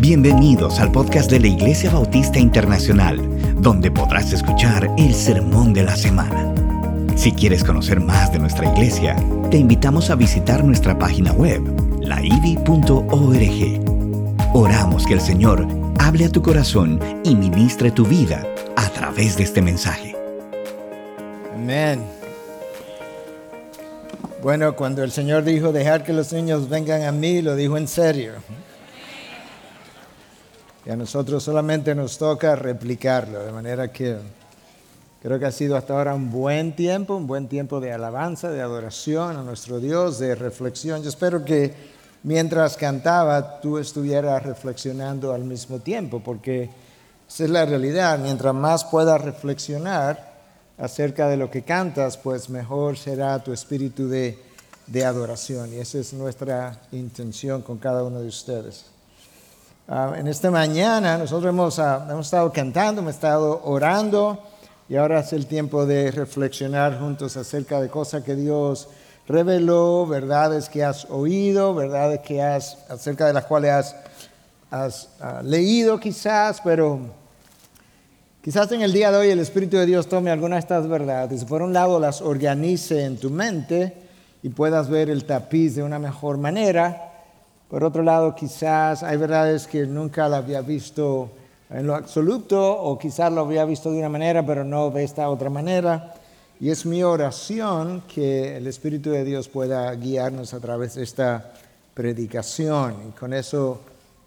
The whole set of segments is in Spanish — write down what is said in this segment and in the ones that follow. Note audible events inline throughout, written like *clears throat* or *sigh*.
Bienvenidos al podcast de la Iglesia Bautista Internacional, donde podrás escuchar el sermón de la semana. Si quieres conocer más de nuestra iglesia, te invitamos a visitar nuestra página web, laivi.org. Oramos que el Señor hable a tu corazón y ministre tu vida a través de este mensaje. Amén. Bueno, cuando el Señor dijo dejar que los niños vengan a mí, lo dijo en serio. Y a nosotros solamente nos toca replicarlo, de manera que creo que ha sido hasta ahora un buen tiempo, un buen tiempo de alabanza, de adoración a nuestro Dios, de reflexión. Yo espero que mientras cantaba tú estuvieras reflexionando al mismo tiempo, porque esa es la realidad. Mientras más puedas reflexionar acerca de lo que cantas, pues mejor será tu espíritu de, de adoración. Y esa es nuestra intención con cada uno de ustedes. Ah, en esta mañana nosotros hemos, ah, hemos estado cantando, hemos estado orando y ahora es el tiempo de reflexionar juntos acerca de cosas que Dios reveló, verdades que has oído, verdades que has, acerca de las cuales has, ah, leído quizás, pero quizás en el día de hoy el Espíritu de Dios tome algunas de estas verdades. Y por un lado las organice en tu mente y puedas ver el tapiz de una mejor manera por otro lado, quizás hay verdades que nunca la había visto en lo absoluto o quizás lo había visto de una manera, pero no de esta otra manera. Y es mi oración que el Espíritu de Dios pueda guiarnos a través de esta predicación. Y con eso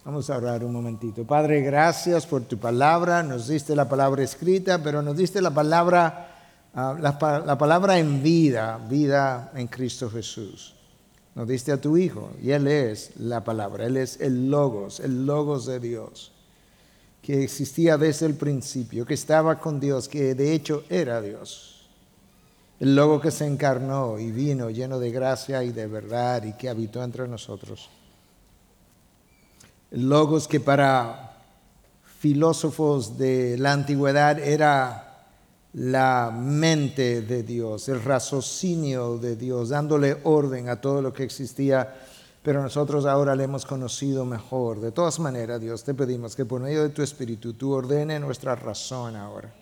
vamos a orar un momentito. Padre, gracias por tu palabra. Nos diste la palabra escrita, pero nos diste la palabra, ah, la palabra en vida, vida en Cristo Jesús. Nos diste a tu Hijo y Él es la palabra, Él es el logos, el logos de Dios, que existía desde el principio, que estaba con Dios, que de hecho era Dios. El logo que se encarnó y vino lleno de gracia y de verdad y que habitó entre nosotros. El logos que para filósofos de la antigüedad era la mente de Dios, el raciocinio de Dios, dándole orden a todo lo que existía, pero nosotros ahora le hemos conocido mejor. De todas maneras, Dios, te pedimos que por medio de tu Espíritu tú ordene nuestra razón ahora,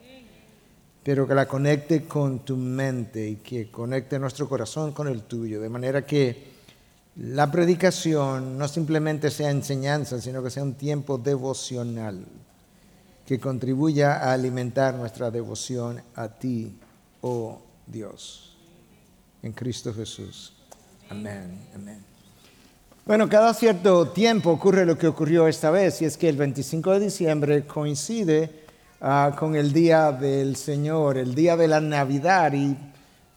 pero que la conecte con tu mente y que conecte nuestro corazón con el tuyo, de manera que la predicación no simplemente sea enseñanza, sino que sea un tiempo devocional que contribuya a alimentar nuestra devoción a ti, oh Dios. En Cristo Jesús. Amén. Amén. Bueno, cada cierto tiempo ocurre lo que ocurrió esta vez, y es que el 25 de diciembre coincide ah, con el día del Señor, el día de la Navidad, y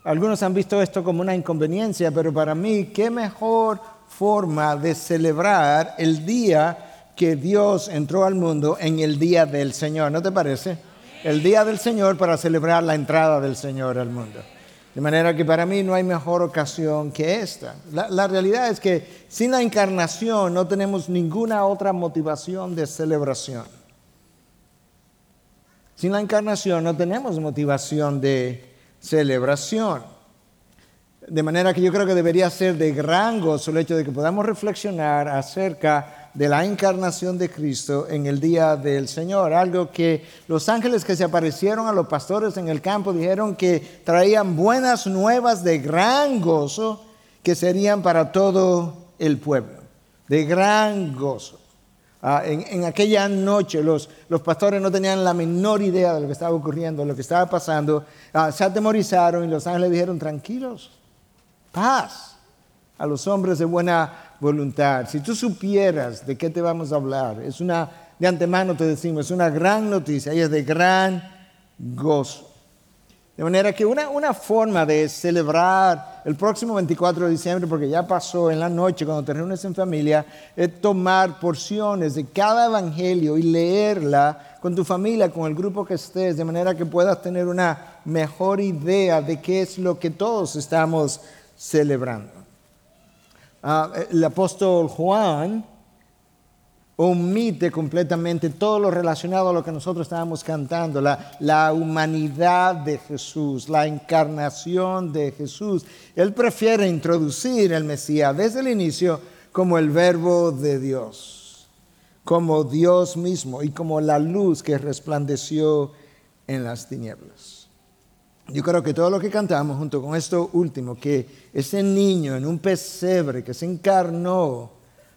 algunos han visto esto como una inconveniencia, pero para mí, qué mejor forma de celebrar el día que Dios entró al mundo en el día del Señor, ¿no te parece? El día del Señor para celebrar la entrada del Señor al mundo. De manera que para mí no hay mejor ocasión que esta. La, realidad es que sin la encarnación no tenemos ninguna otra motivación de celebración. Sin la encarnación no tenemos motivación de celebración. De manera que yo creo que debería ser de gran gozo el hecho de que podamos reflexionar acerca de la encarnación de Cristo en el día del Señor. Algo que los ángeles que se aparecieron a los pastores en el campo dijeron que traían buenas nuevas de gran gozo que serían para todo el pueblo, de gran gozo. Ah, en, aquella noche los, los, pastores no tenían la menor idea de lo que estaba ocurriendo, lo que estaba pasando. Ah, se atemorizaron y los ángeles dijeron, tranquilos, paz a los hombres de buena voluntad. Si tú supieras de qué te vamos a hablar, es una, de antemano te decimos, es una gran noticia y es de gran gozo. De manera que una, una forma de celebrar el próximo 24 de diciembre, porque ya pasó en la noche cuando te reúnes en familia, es tomar porciones de cada evangelio y leerla con tu familia, con el grupo que estés, de manera que puedas tener una mejor idea de qué es lo que todos estamos celebrando. Ah, el apóstol Juan omite completamente todo lo relacionado a lo que nosotros estábamos cantando, la, la, humanidad de Jesús, la encarnación de Jesús. Él prefiere introducir el Mesías desde el inicio como el verbo de Dios. como Dios mismo y como la luz que resplandeció en las tinieblas. Yo creo que todo lo que cantamos junto con esto último, que ese niño en un pesebre que se encarnó,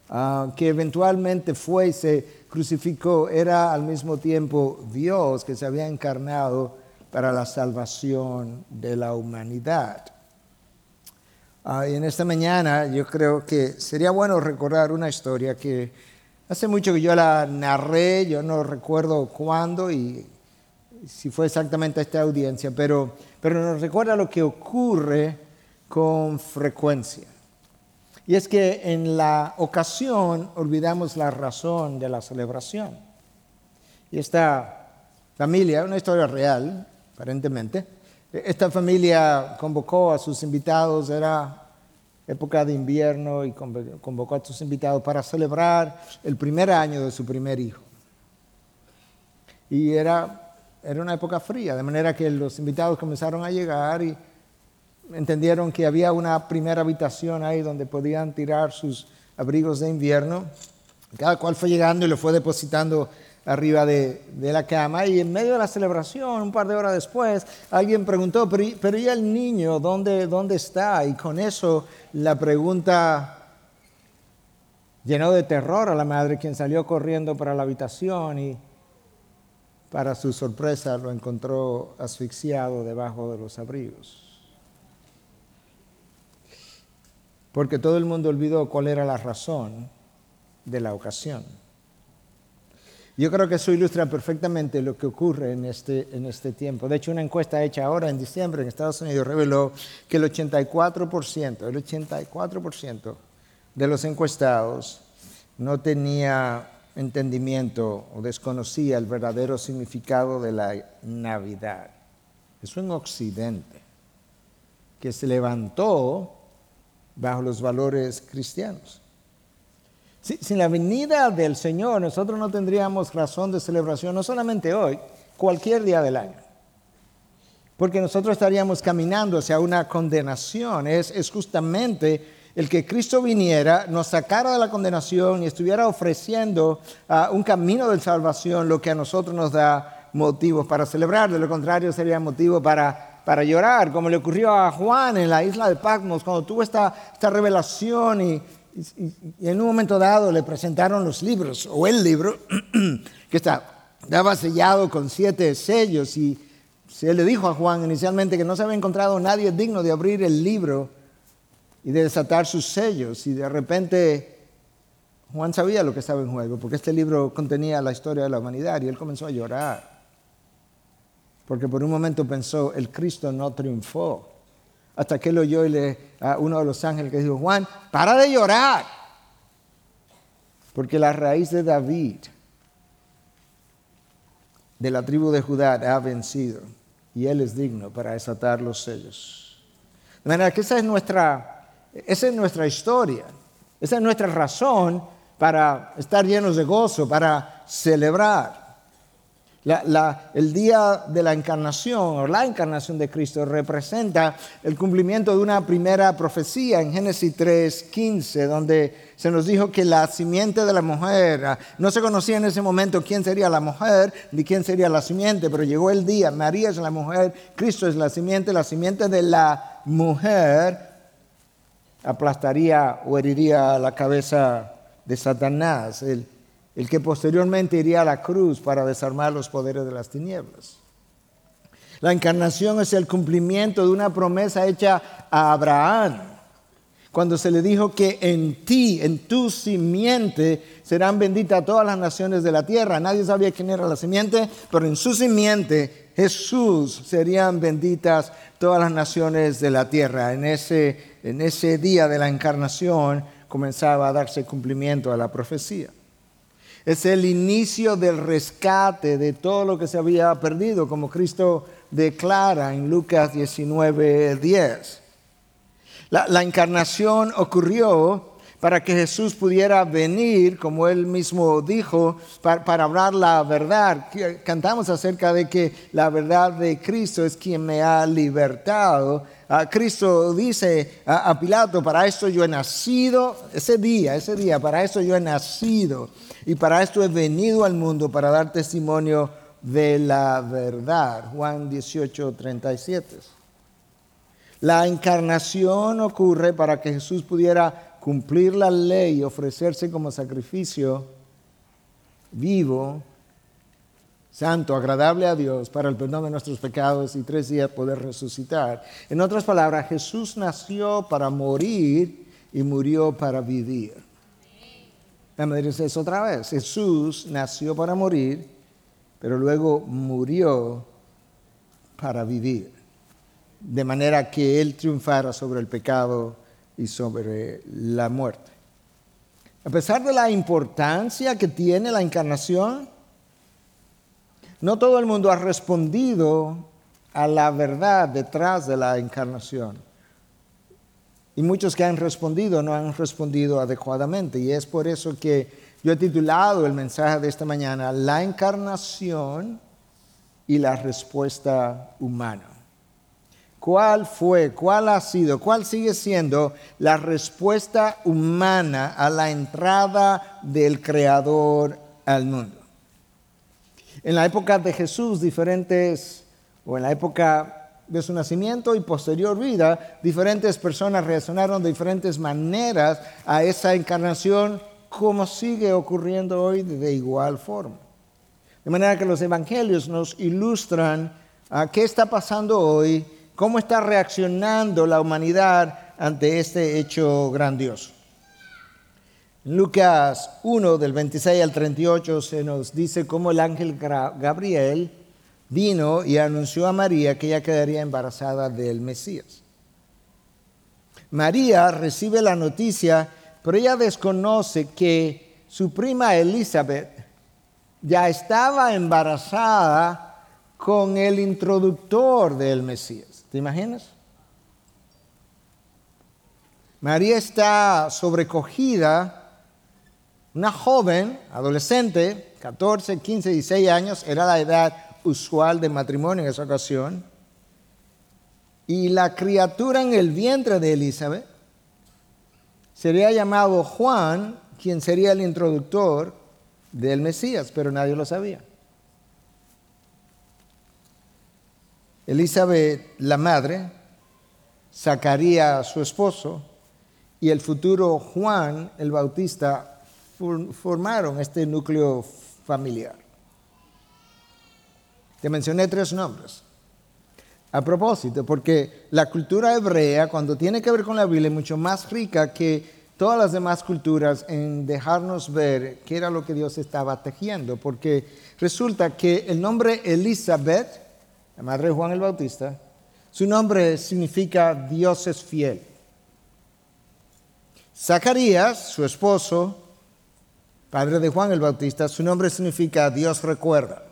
ah, que eventualmente fue y se crucificó, era al mismo tiempo Dios que se había encarnado para la salvación de la humanidad. Ah, y en esta mañana yo creo que sería bueno recordar una historia que hace mucho que yo la narré, yo no recuerdo cuándo y si fue exactamente esta audiencia, pero, pero nos recuerda lo que ocurre con frecuencia. Y es que en la ocasión olvidamos la razón de la celebración. Y esta familia, una historia real, aparentemente, esta familia convocó a sus invitados, era época de invierno, y convocó a sus invitados para celebrar el primer año de su primer hijo. Y era, era una época fría, de manera que los invitados comenzaron a llegar y entendieron que había una primera habitación ahí donde podían tirar sus abrigos de invierno. Cada cual fue llegando y lo fue depositando arriba de, la cama y en medio de la celebración, un par de horas después, alguien preguntó, pero, pero ¿y el niño dónde, dónde está? Y con eso la pregunta llenó de terror a la madre, quien salió corriendo para la habitación y para su sorpresa lo encontró asfixiado debajo de los abrigos. Porque todo el mundo olvidó cuál era la razón de la ocasión. Yo creo que eso ilustra perfectamente lo que ocurre en este, en este tiempo. De hecho, una encuesta hecha ahora en diciembre en Estados Unidos reveló que el 84%, el 84% de los encuestados no tenía entendimiento o desconocía el verdadero significado de la Navidad. Eso en Occidente, que se levantó bajo los valores cristianos. Sin la venida del Señor, nosotros no tendríamos razón de celebración, no solamente hoy, cualquier día del año. Porque nosotros estaríamos caminando hacia una condenación. Es, es justamente el que Cristo viniera, nos sacara de la condenación y estuviera ofreciendo uh, un camino de salvación, lo que a nosotros nos da motivos para celebrar. De lo contrario, sería motivo para, para llorar, como le ocurrió a Juan en la isla de Patmos, cuando tuvo esta, esta revelación y, en un momento dado le presentaron los libros, o el libro, *clears throat* que estaba sellado con siete sellos, y se le dijo a Juan inicialmente que no se había encontrado nadie digno de abrir el libro y de desatar sus sellos, y de repente Juan sabía lo que estaba en juego, porque este libro contenía la historia de la humanidad, y él comenzó a llorar, porque por un momento pensó, el Cristo no triunfó hasta que él oyó a uno de los ángeles que dijo, Juan, para de llorar, porque la raíz de David, de la tribu de Judá, ha vencido y él es digno para desatar los sellos. De manera que esa es nuestra, esa es nuestra historia, esa es nuestra razón para estar llenos de gozo, para celebrar. El día de la encarnación o la encarnación de Cristo representa el cumplimiento de una primera profecía en Génesis 3:15, donde se nos dijo que la simiente de la mujer, ah, no se conocía en ese momento quién sería la mujer ni quién sería la simiente, pero llegó el día, María es la mujer, Cristo es la simiente, la simiente de la mujer aplastaría o heriría la cabeza de Satanás. El, el que posteriormente iría a la cruz para desarmar los poderes de las tinieblas. La encarnación es el cumplimiento de una promesa hecha a Abraham, cuando se le dijo que en ti, en tu simiente, serán benditas todas las naciones de la tierra. Nadie sabía quién era la simiente, pero en su simiente, Jesús, serían benditas todas las naciones de la tierra. En ese, en ese día de la encarnación comenzaba a darse cumplimiento a la profecía. Es el inicio del rescate de todo lo que se había perdido, como Cristo declara en Lucas 19, 10. La, encarnación ocurrió para que Jesús pudiera venir, como él mismo dijo, para, hablar la verdad. Cantamos acerca de que la verdad de Cristo es quien me ha libertado. Cristo dice a, Pilato, para esto yo he nacido, ese día, ese día, para eso yo he nacido y para esto he venido al mundo para dar testimonio de la verdad. Juan 18, 37. La encarnación ocurre para que Jesús pudiera cumplir la ley y ofrecerse como sacrificio vivo, santo, agradable a Dios para el perdón de nuestros pecados y tres días poder resucitar. En otras palabras, Jesús nació para morir y murió para vivir. Déjame decir eso otra vez. Jesús nació para morir, pero luego murió para vivir de manera que Él triunfara sobre el pecado y sobre la muerte. A pesar de la importancia que tiene la encarnación, no todo el mundo ha respondido a la verdad detrás de la encarnación. Y muchos que han respondido no han respondido adecuadamente. Y es por eso que yo he titulado el mensaje de esta mañana, La encarnación y la respuesta humana. ¿Cuál fue, cuál ha sido, cuál sigue siendo la respuesta humana a la entrada del Creador al mundo? En la época de Jesús, diferentes, o en la época de su nacimiento y posterior vida, diferentes personas reaccionaron de diferentes maneras a esa encarnación, como sigue ocurriendo hoy de igual forma. De manera que los evangelios nos ilustran a qué está pasando hoy ¿Cómo está reaccionando la humanidad ante este hecho grandioso? En Lucas 1 del 26 al 38 se nos dice cómo el ángel Gabriel vino y anunció a María que ella quedaría embarazada del Mesías. María recibe la noticia, pero ella desconoce que su prima Elizabeth ya estaba embarazada con el introductor del Mesías. ¿Te imaginas? María está sobrecogida, una joven, adolescente, 14, 15, 16 años, era la edad usual de matrimonio en esa ocasión, y la criatura en el vientre de Elizabeth sería llamado Juan, quien sería el introductor del Mesías, pero nadie lo sabía. Elizabeth, la madre, sacaría a su esposo y el futuro Juan el Bautista formaron este núcleo familiar. Te mencioné tres nombres. A propósito, porque la cultura hebrea, cuando tiene que ver con la Biblia, es mucho más rica que todas las demás culturas en dejarnos ver qué era lo que Dios estaba tejiendo. Porque resulta que el nombre Elizabeth la madre de Juan el Bautista, su nombre significa Dios es fiel. Zacarías, su esposo, padre de Juan el Bautista, su nombre significa Dios recuerda.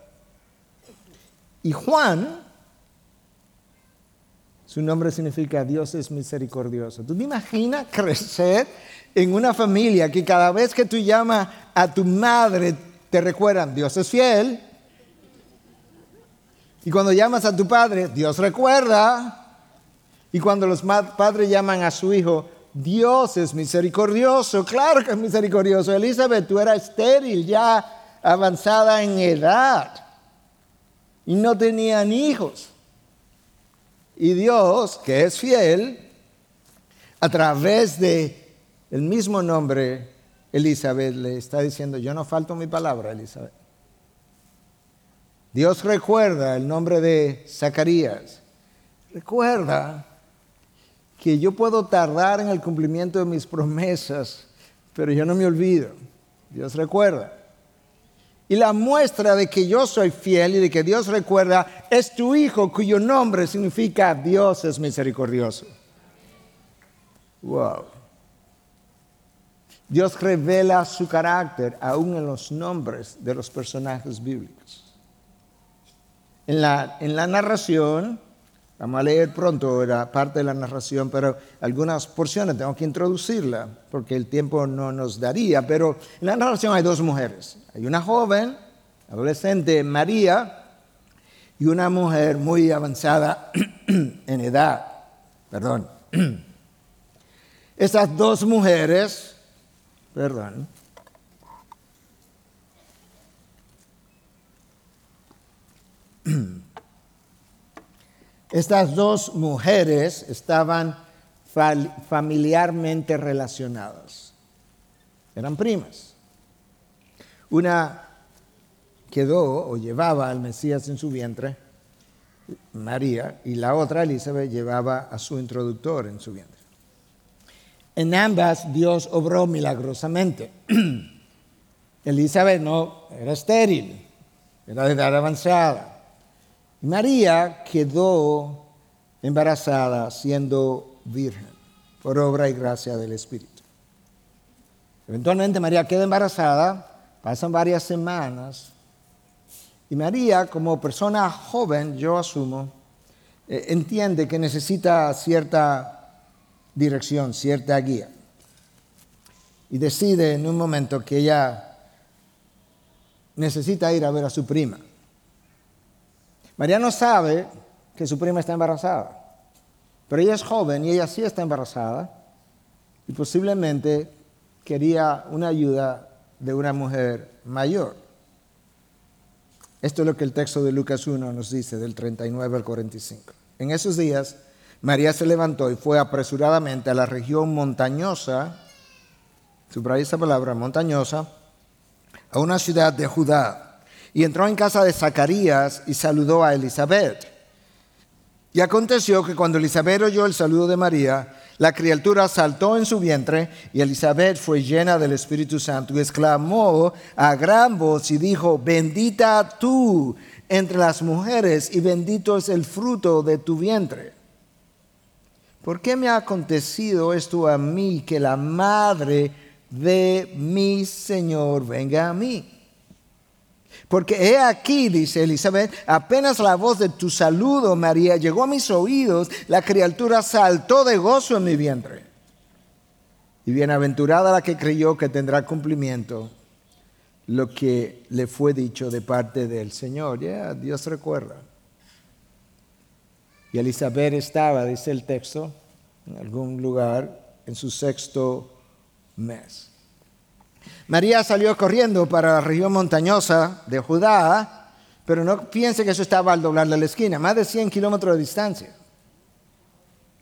Y Juan, su nombre significa Dios es misericordioso. ¿Tú te imaginas crecer en una familia que cada vez que tú llamas a tu madre te recuerdan Dios es fiel, y cuando llamas a tu padre, Dios recuerda. Y cuando los padres llaman a su hijo, Dios es misericordioso. Claro que es misericordioso. Elizabeth, tú eras estéril, ya avanzada en edad. Y no tenían hijos. Y Dios, que es fiel, a través de el mismo nombre, Elizabeth le está diciendo, yo no falto mi palabra, Elizabeth. Dios recuerda el nombre de Zacarías. Recuerda que yo puedo tardar en el cumplimiento de mis promesas, pero yo no me olvido. Dios recuerda. Y la muestra de que yo soy fiel y de que Dios recuerda es tu hijo cuyo nombre significa Dios es misericordioso. Wow. Dios revela su carácter aún en los nombres de los personajes bíblicos. En la, en la narración, vamos a leer pronto, era parte de la narración, pero algunas porciones tengo que introducirla porque el tiempo no nos daría, pero en la narración hay dos mujeres. Hay una joven, adolescente, María, y una mujer muy avanzada *clears throat* en edad. Perdón. *clears throat* Esas dos mujeres, perdón, *clears throat* Estas dos mujeres estaban familiarmente relacionadas. Eran primas. Una quedó o llevaba al Mesías en su vientre, María, y la otra, Elizabeth, llevaba a su introductor en su vientre. En ambas Dios obró milagrosamente. *clears throat* Elizabeth no era estéril, era de edad avanzada. María quedó embarazada siendo virgen por obra y gracia del Espíritu. Eventualmente María queda embarazada, pasan varias semanas, y María, como persona joven, yo asumo, eh, entiende que necesita cierta dirección, cierta guía. Y decide en un momento que ella necesita ir a ver a su prima. María no sabe que su prima está embarazada, pero ella es joven y ella sí está embarazada y posiblemente quería una ayuda de una mujer mayor. Esto es lo que el texto de Lucas 1 nos dice, del 39 al 45. En esos días, María se levantó y fue apresuradamente a la región montañosa, subraya esa palabra, montañosa, a una ciudad de Judá y entró en casa de Zacarías y saludó a Elizabeth. Y aconteció que cuando Elizabeth oyó el saludo de María, la criatura saltó en su vientre y Elizabeth fue llena del Espíritu Santo y exclamó a gran voz y dijo, bendita tú entre las mujeres y bendito es el fruto de tu vientre. ¿Por qué me ha acontecido esto a mí que la madre de mi Señor venga a mí? Porque he aquí, dice Elizabeth, apenas la voz de tu saludo, María, llegó a mis oídos, la criatura saltó de gozo en mi vientre. Y bienaventurada la que creyó que tendrá cumplimiento lo que le fue dicho de parte del Señor. Ya, Dios recuerda. Y Elizabeth estaba, dice el texto, en algún lugar, en su sexto mes. María salió corriendo para la región montañosa de Judá, pero no piense que eso estaba al doblar la esquina, más de 100 kilómetros de distancia,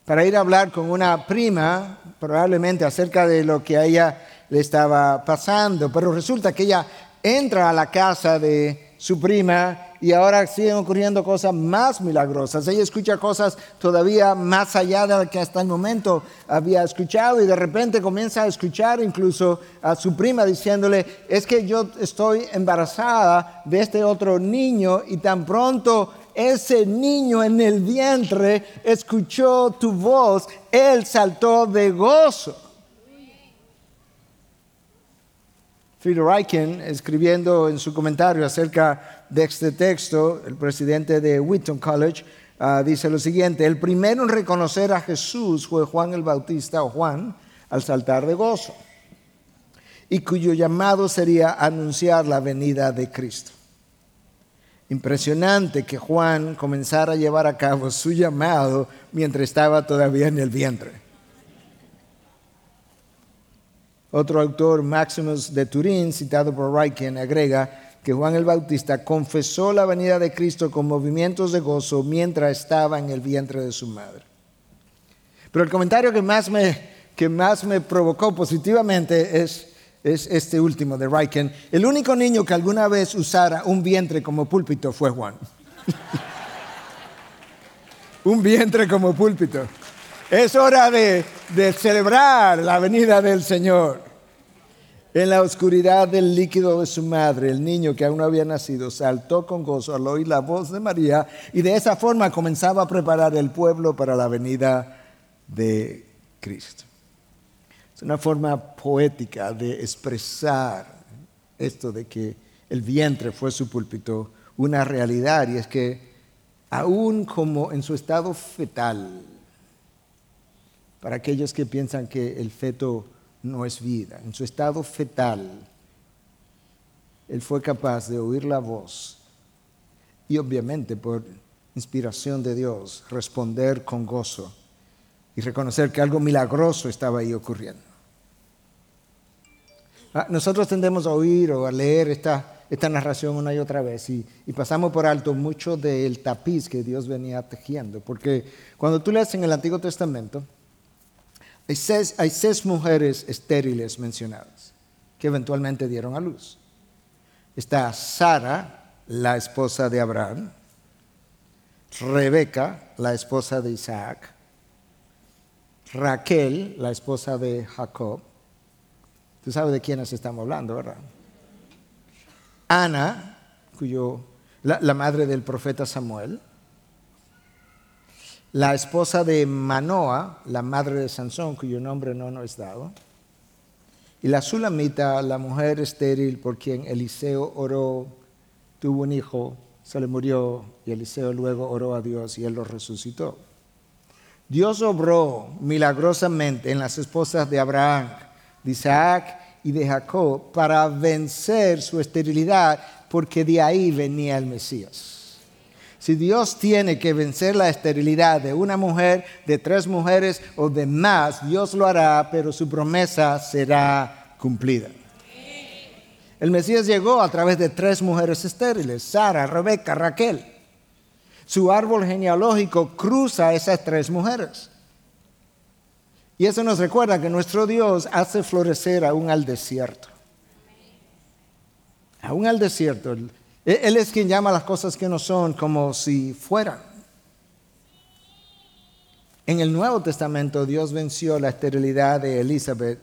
para ir a hablar con una prima, probablemente acerca de lo que a ella le estaba pasando. Pero resulta que ella entra a la casa de su prima y ahora siguen ocurriendo cosas más milagrosas. Ella escucha cosas todavía más allá de lo que hasta el momento había escuchado y de repente comienza a escuchar incluso a su prima diciéndole, es que yo estoy embarazada de este otro niño y tan pronto ese niño en el vientre escuchó tu voz, él saltó de gozo. Phil Reichen, escribiendo en su comentario acerca de este texto, el presidente de Wheaton College, ah, dice lo siguiente, el primero en reconocer a Jesús fue Juan el Bautista o Juan al saltar de gozo, y cuyo llamado sería anunciar la venida de Cristo. Impresionante que Juan comenzara a llevar a cabo su llamado mientras estaba todavía en el vientre. Otro autor, Maximus de Turín, citado por Reichen, agrega que Juan el Bautista confesó la venida de Cristo con movimientos de gozo mientras estaba en el vientre de su madre. Pero el comentario que más me, que más me provocó positivamente es, es este último de Reichen. El único niño que alguna vez usara un vientre como púlpito fue Juan. *laughs* un vientre como púlpito. Es hora de, celebrar la venida del Señor. En la oscuridad del líquido de su madre, el niño que aún no había nacido saltó con gozo al oír la voz de María y de esa forma comenzaba a preparar el pueblo para la venida de Cristo. Es una forma poética de expresar esto de que el vientre fue su púlpito, una realidad, y es que aún como en su estado fetal, para aquellos que piensan que el feto no es vida. En su estado fetal, él fue capaz de oír la voz y obviamente por inspiración de Dios responder con gozo y reconocer que algo milagroso estaba ahí ocurriendo. Ah, nosotros tendemos a oír o a leer esta, esta narración una y otra vez y, pasamos por alto mucho del tapiz que Dios venía tejiendo. Porque cuando tú lees en el Antiguo Testamento, hay seis, mujeres estériles mencionadas que eventualmente dieron a luz. Está Sara, la esposa de Abraham, Rebeca, la esposa de Isaac, Raquel, la esposa de Jacob. Tú sabes de quiénes estamos hablando, ¿verdad? Ana, cuyo, la, madre del profeta Samuel. La esposa de Manoa, la madre de Sansón, cuyo nombre no nos es dado. Y la Sulamita, la mujer estéril por quien Eliseo oró, tuvo un hijo, se le murió y Eliseo luego oró a Dios y él lo resucitó. Dios obró milagrosamente en las esposas de Abraham, de Isaac y de Jacob para vencer su esterilidad, porque de ahí venía el Mesías. Si Dios tiene que vencer la esterilidad de una mujer, de tres mujeres o de más, Dios lo hará, pero su promesa será cumplida. El Mesías llegó a través de tres mujeres estériles, Sara, Rebeca, Raquel su árbol genealógico cruza esas tres mujeres. Y eso nos recuerda que nuestro Dios hace florecer aún al desierto. Aún al desierto. Él es quien llama las cosas que no son como si fueran. En el Nuevo Testamento Dios venció la esterilidad de Elizabeth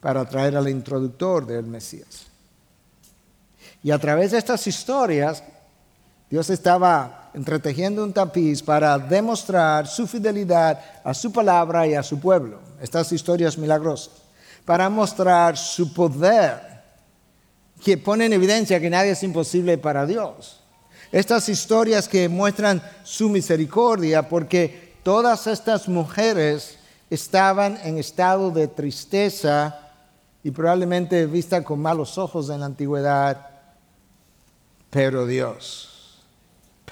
para traer al introductor del Mesías. Y a través de estas historias, Dios estaba entretejiendo un tapiz para demostrar su fidelidad a su palabra y a su pueblo. Estas historias milagrosas. Para mostrar su poder, que pone en evidencia que nadie es imposible para Dios. Estas historias que muestran su misericordia, porque todas estas mujeres estaban en estado de tristeza y probablemente vista con malos ojos en la antigüedad, pero Dios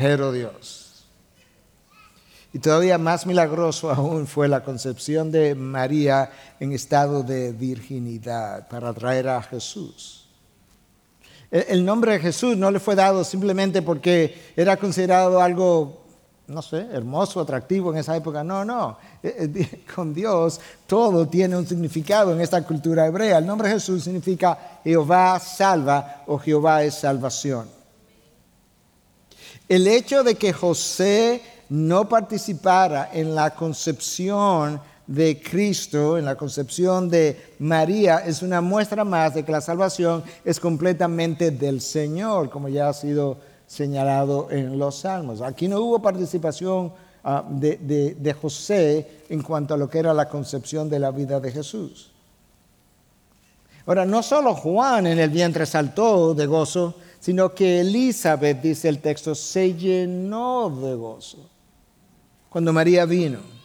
pero Dios. Y todavía más milagroso aún fue la concepción de María en estado de virginidad para traer a Jesús. El nombre de Jesús no le fue dado simplemente porque era considerado algo, no sé, hermoso, atractivo en esa época. No, no. Eh, eh, *laughs* con Dios todo tiene un significado en esta cultura hebrea. El nombre de Jesús significa Jehová salva o Jehová es salvación. El hecho de que José no participara en la concepción de Cristo, en la concepción de María, es una muestra más de que la salvación es completamente del Señor, como ya ha sido señalado en los salmos. Aquí no hubo participación ah, de, de José en cuanto a lo que era la concepción de la vida de Jesús. Ahora, no solo Juan en el vientre saltó de gozo, sino que Elizabeth, dice el texto, se llenó de gozo cuando María vino.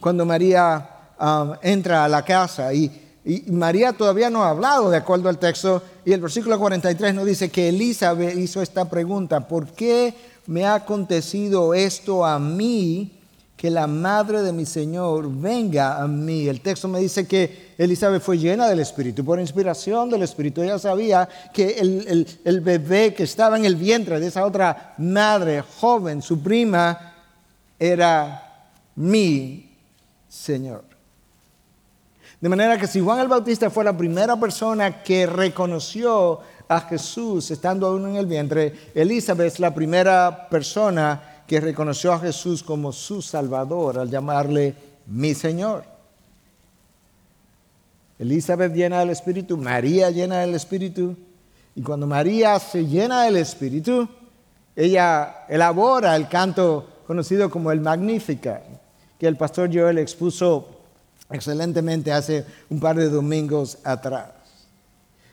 Cuando María um, entra a la casa y, María todavía no ha hablado de acuerdo al texto y el versículo 43 nos dice que Elizabeth hizo esta pregunta, ¿por qué me ha acontecido esto a mí? que la madre de mi Señor venga a mí. El texto me dice que Elizabeth fue llena del Espíritu, por inspiración del Espíritu. Ella sabía que el, el, bebé que estaba en el vientre de esa otra madre joven, su prima, era mi Señor. De manera que si Juan el Bautista fue la primera persona que reconoció a Jesús estando aún en el vientre, Elizabeth es la primera persona que reconoció a Jesús como su Salvador al llamarle mi Señor. Elizabeth llena del Espíritu, María llena del Espíritu, y cuando María se llena del Espíritu, ella elabora el canto conocido como el Magnífica, que el pastor Joel expuso excelentemente hace un par de domingos atrás.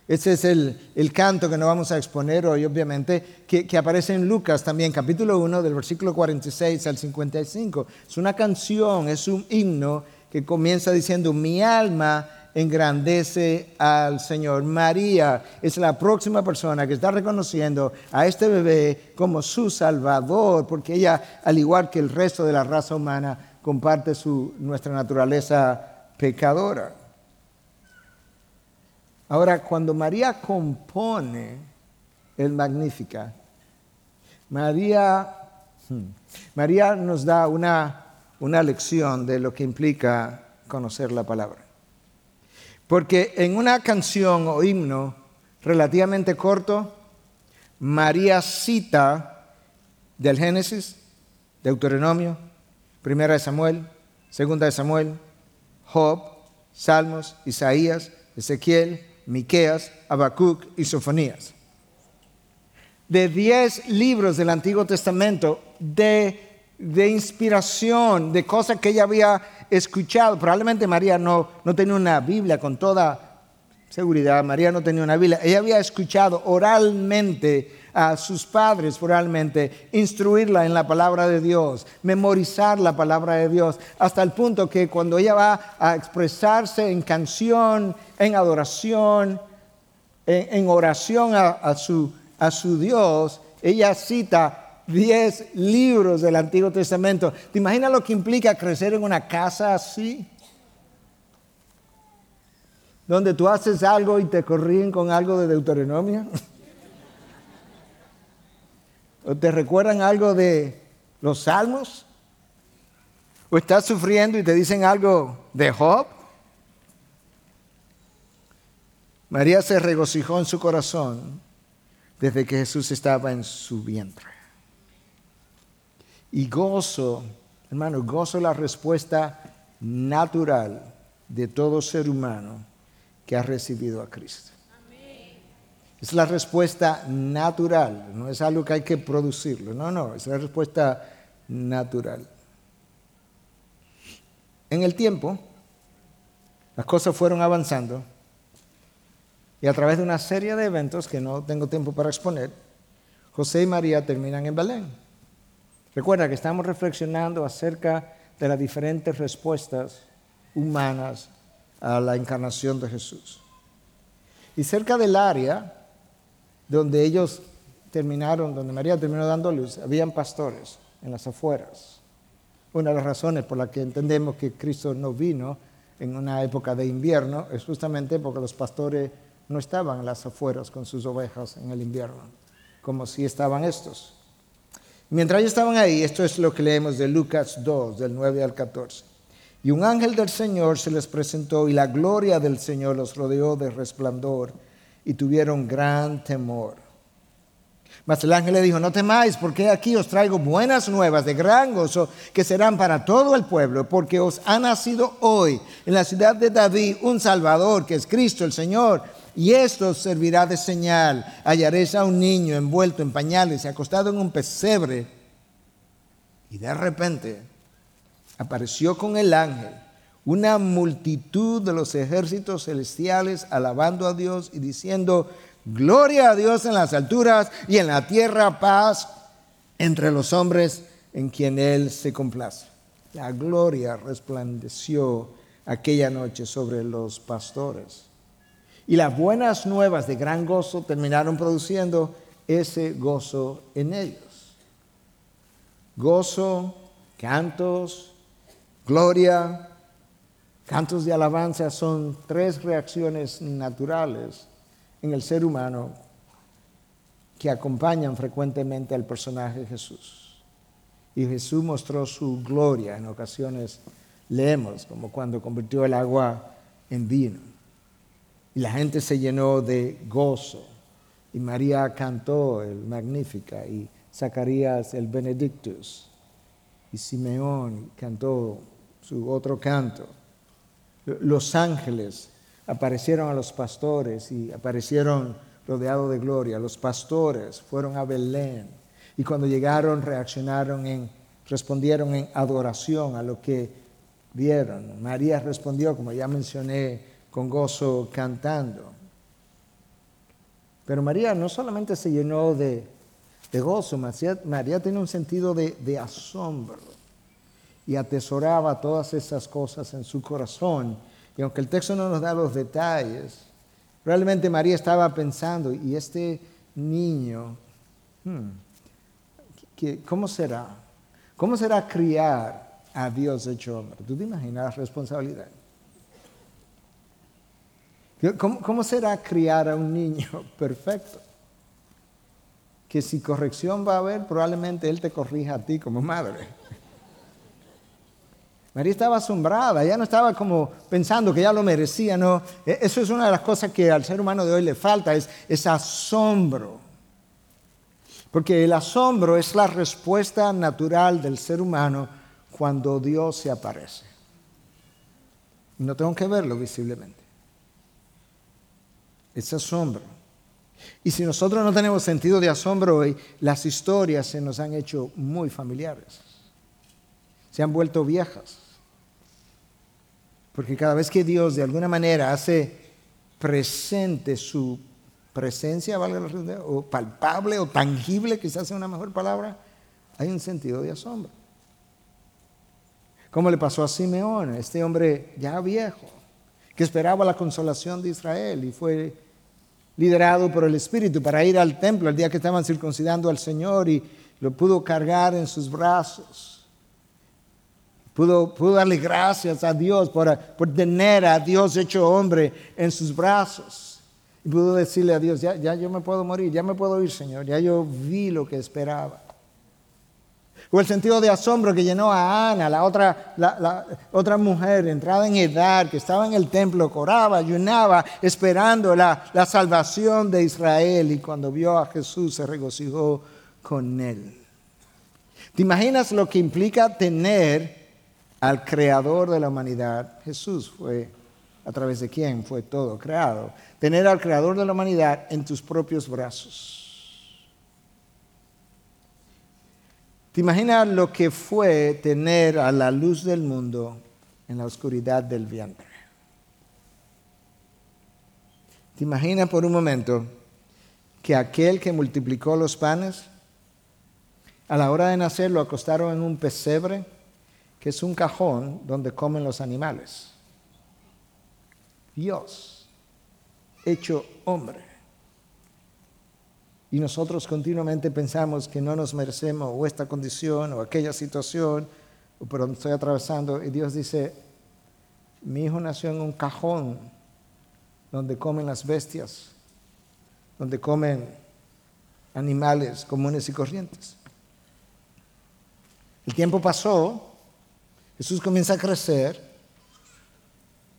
Ese es el, canto que no vamos a exponer hoy, obviamente, que, que, aparece en Lucas también, capítulo 1, del versículo 46 al 55. Es una canción, es un himno que comienza diciendo, mi alma engrandece al Señor. María es la próxima persona que está reconociendo a este bebé como su Salvador, porque ella, al igual que el resto de la raza humana, comparte su, nuestra naturaleza pecadora. Ahora, cuando María compone el Magnífica, María, hmm, María nos da una, una lección de lo que implica conocer la palabra. Porque en una canción o himno relativamente corto, María cita del Génesis, Deuteronomio, Primera de Samuel, Segunda de Samuel, Job, Salmos, Isaías, Ezequiel, Miqueas, Habacuc y Sofonías. De diez libros del Antiguo Testamento de, de inspiración, de cosas que ella había escuchado. Probablemente María no, no tenía una Biblia con toda seguridad. María no tenía una Biblia. Ella había escuchado oralmente a sus padres, oralmente, instruirla en la palabra de Dios, memorizar la palabra de Dios, hasta el punto que cuando ella va a expresarse en canción, en adoración, en, oración a, su, a su Dios, ella cita diez libros del Antiguo Testamento. ¿Te imaginas lo que implica crecer en una casa así? Donde tú haces algo y te corrigen con algo de Deuteronomio. *laughs* ¿O te recuerdan algo de los salmos? ¿O estás sufriendo y te dicen algo de Job? María se regocijó en su corazón desde que Jesús estaba en su vientre. Y gozo, hermano, gozo la respuesta natural de todo ser humano que ha recibido a Cristo. Es la respuesta natural, no es algo que hay que producirlo, no, no, es la respuesta natural. En el tiempo, las cosas fueron avanzando y a través de una serie de eventos que no tengo tiempo para exponer, José y María terminan en Belén. Recuerda que estamos reflexionando acerca de las diferentes respuestas humanas a la encarnación de Jesús. Y cerca del área donde ellos terminaron, donde María terminó dando luz, habían pastores en las afueras. Una de las razones por las que entendemos que Cristo no vino en una época de invierno es justamente porque los pastores no estaban en las afueras con sus ovejas en el invierno, como si estaban estos. Mientras ellos estaban ahí, esto es lo que leemos de Lucas 2, del 9 al 14. Y un ángel del Señor se les presentó y la gloria del Señor los rodeó de resplandor y tuvieron gran temor. Mas el ángel le dijo, no temáis, porque aquí os traigo buenas nuevas de gran gozo que serán para todo el pueblo, porque os ha nacido hoy en la ciudad de David un Salvador, que es Cristo el Señor. Y esto os servirá de señal. Hallaréis a un niño envuelto en pañales y acostado en un pesebre. Y de repente apareció con el ángel una multitud de los ejércitos celestiales alabando a Dios y diciendo, gloria a Dios en las alturas y en la tierra paz entre los hombres en quien Él se complace. La gloria resplandeció aquella noche sobre los pastores. Y las buenas nuevas de gran gozo terminaron produciendo ese gozo en ellos. Gozo, cantos, gloria, cantos de alabanza son tres reacciones naturales en el ser humano que acompañan frecuentemente al personaje Jesús. Y Jesús mostró su gloria en ocasiones, leemos, como cuando convirtió el agua en vino. Y la gente se llenó de gozo. Y María cantó el Magnífica y Zacarías el Benedictus. Y Simeón cantó su otro canto. Los ángeles aparecieron a los pastores y aparecieron rodeados de gloria. Los pastores fueron a Belén y cuando llegaron reaccionaron en, respondieron en adoración a lo que vieron. María respondió, como ya mencioné, con gozo cantando. Pero María no solamente se llenó de, gozo, María, María, tiene un sentido de, de asombro y atesoraba todas esas cosas en su corazón. Y aunque el texto no nos da los detalles, realmente María estaba pensando, ¿y este niño, hmm, cómo será? ¿Cómo será criar a Dios hecho hombre? ¿Tú te imaginas responsabilidad? ¿Cómo, será criar a un niño *laughs* perfecto? Que si corrección va a haber, probablemente él te corrija a ti como madre. María estaba asombrada, ya no estaba como pensando que ya lo merecía, no. E, eso es una de las cosas que al ser humano de hoy le falta, es, asombro. Porque el asombro es la respuesta natural del ser humano cuando Dios se aparece. No tengo que verlo visiblemente. Es asombro. Y si nosotros no tenemos sentido de asombro hoy, las historias se nos han hecho muy familiares. Se han vuelto viejas. Porque cada vez que Dios de alguna manera hace presente su presencia, valga la o palpable o tangible, quizás sea una mejor palabra, hay un sentido de asombro. Como le pasó a Simeón, este hombre ya viejo, que esperaba la consolación de Israel y fue liderado por el Espíritu para ir al templo el día que estaban circuncidando al Señor y lo pudo cargar en sus brazos. Pudo, darle gracias a Dios por, por tener a Dios hecho hombre en sus brazos. Y pudo decirle a Dios, ya, ya yo me puedo morir, ya me puedo ir, Señor, ya yo vi lo que esperaba. O el sentido de asombro que llenó a Ana, la otra, la, otra mujer entrada en edad, que estaba en el templo, coraba, ayunaba, esperando la, la salvación de Israel. Y cuando vio a Jesús se regocijó con él. ¿Te imaginas lo que implica tener al creador de la humanidad? Jesús fue a través de quién fue todo creado. Tener al creador de la humanidad en tus propios brazos. ¿Te imaginas lo que fue tener a la luz del mundo en la oscuridad del vientre? ¿Te imaginas por un momento que aquel que multiplicó los panes, a la hora de nacer lo acostaron en un pesebre, que es un cajón donde comen los animales? Dios hecho hombre. Y nosotros continuamente pensamos que no nos merecemos o esta condición o aquella situación o por donde estoy atravesando. Y Dios dice, mi hijo nació en un cajón donde comen las bestias, donde comen animales comunes y corrientes. El tiempo pasó, Jesús comienza a crecer.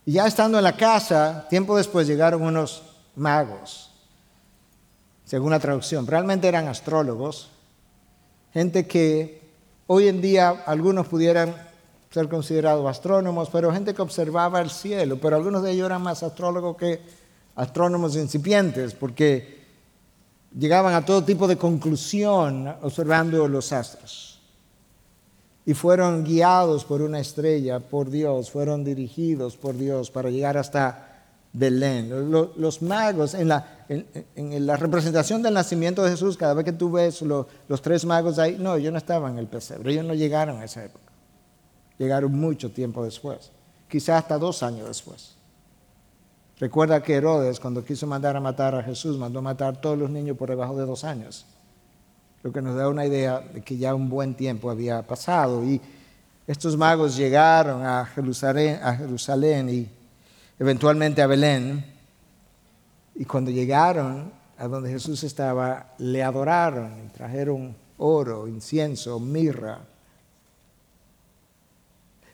Y ya estando en la casa, tiempo después llegaron unos magos, según la traducción. Realmente eran astrólogos, gente que hoy en día algunos pudieran ser considerados astrónomos, pero gente que observaba el cielo, pero algunos de ellos eran más astrólogos que astrónomos incipientes, porque llegaban a todo tipo de conclusión observando los astros y fueron guiados por una estrella, por Dios, fueron dirigidos por Dios para llegar hasta Belén. Los, magos, en la, en, la, representación del nacimiento de Jesús, cada vez que tú ves los tres magos ahí, no, ellos no estaban en el pesebre, ellos no llegaron a esa época. Llegaron mucho tiempo después, quizás hasta dos años después. Recuerda que Herodes, cuando quiso mandar a matar a Jesús, mandó a matar a todos los niños por debajo de dos años lo que nos da una idea de que ya un buen tiempo había pasado. Y estos magos llegaron a Jerusalén, y eventualmente a Belén. Y cuando llegaron a donde Jesús estaba, le adoraron y trajeron oro, incienso, mirra.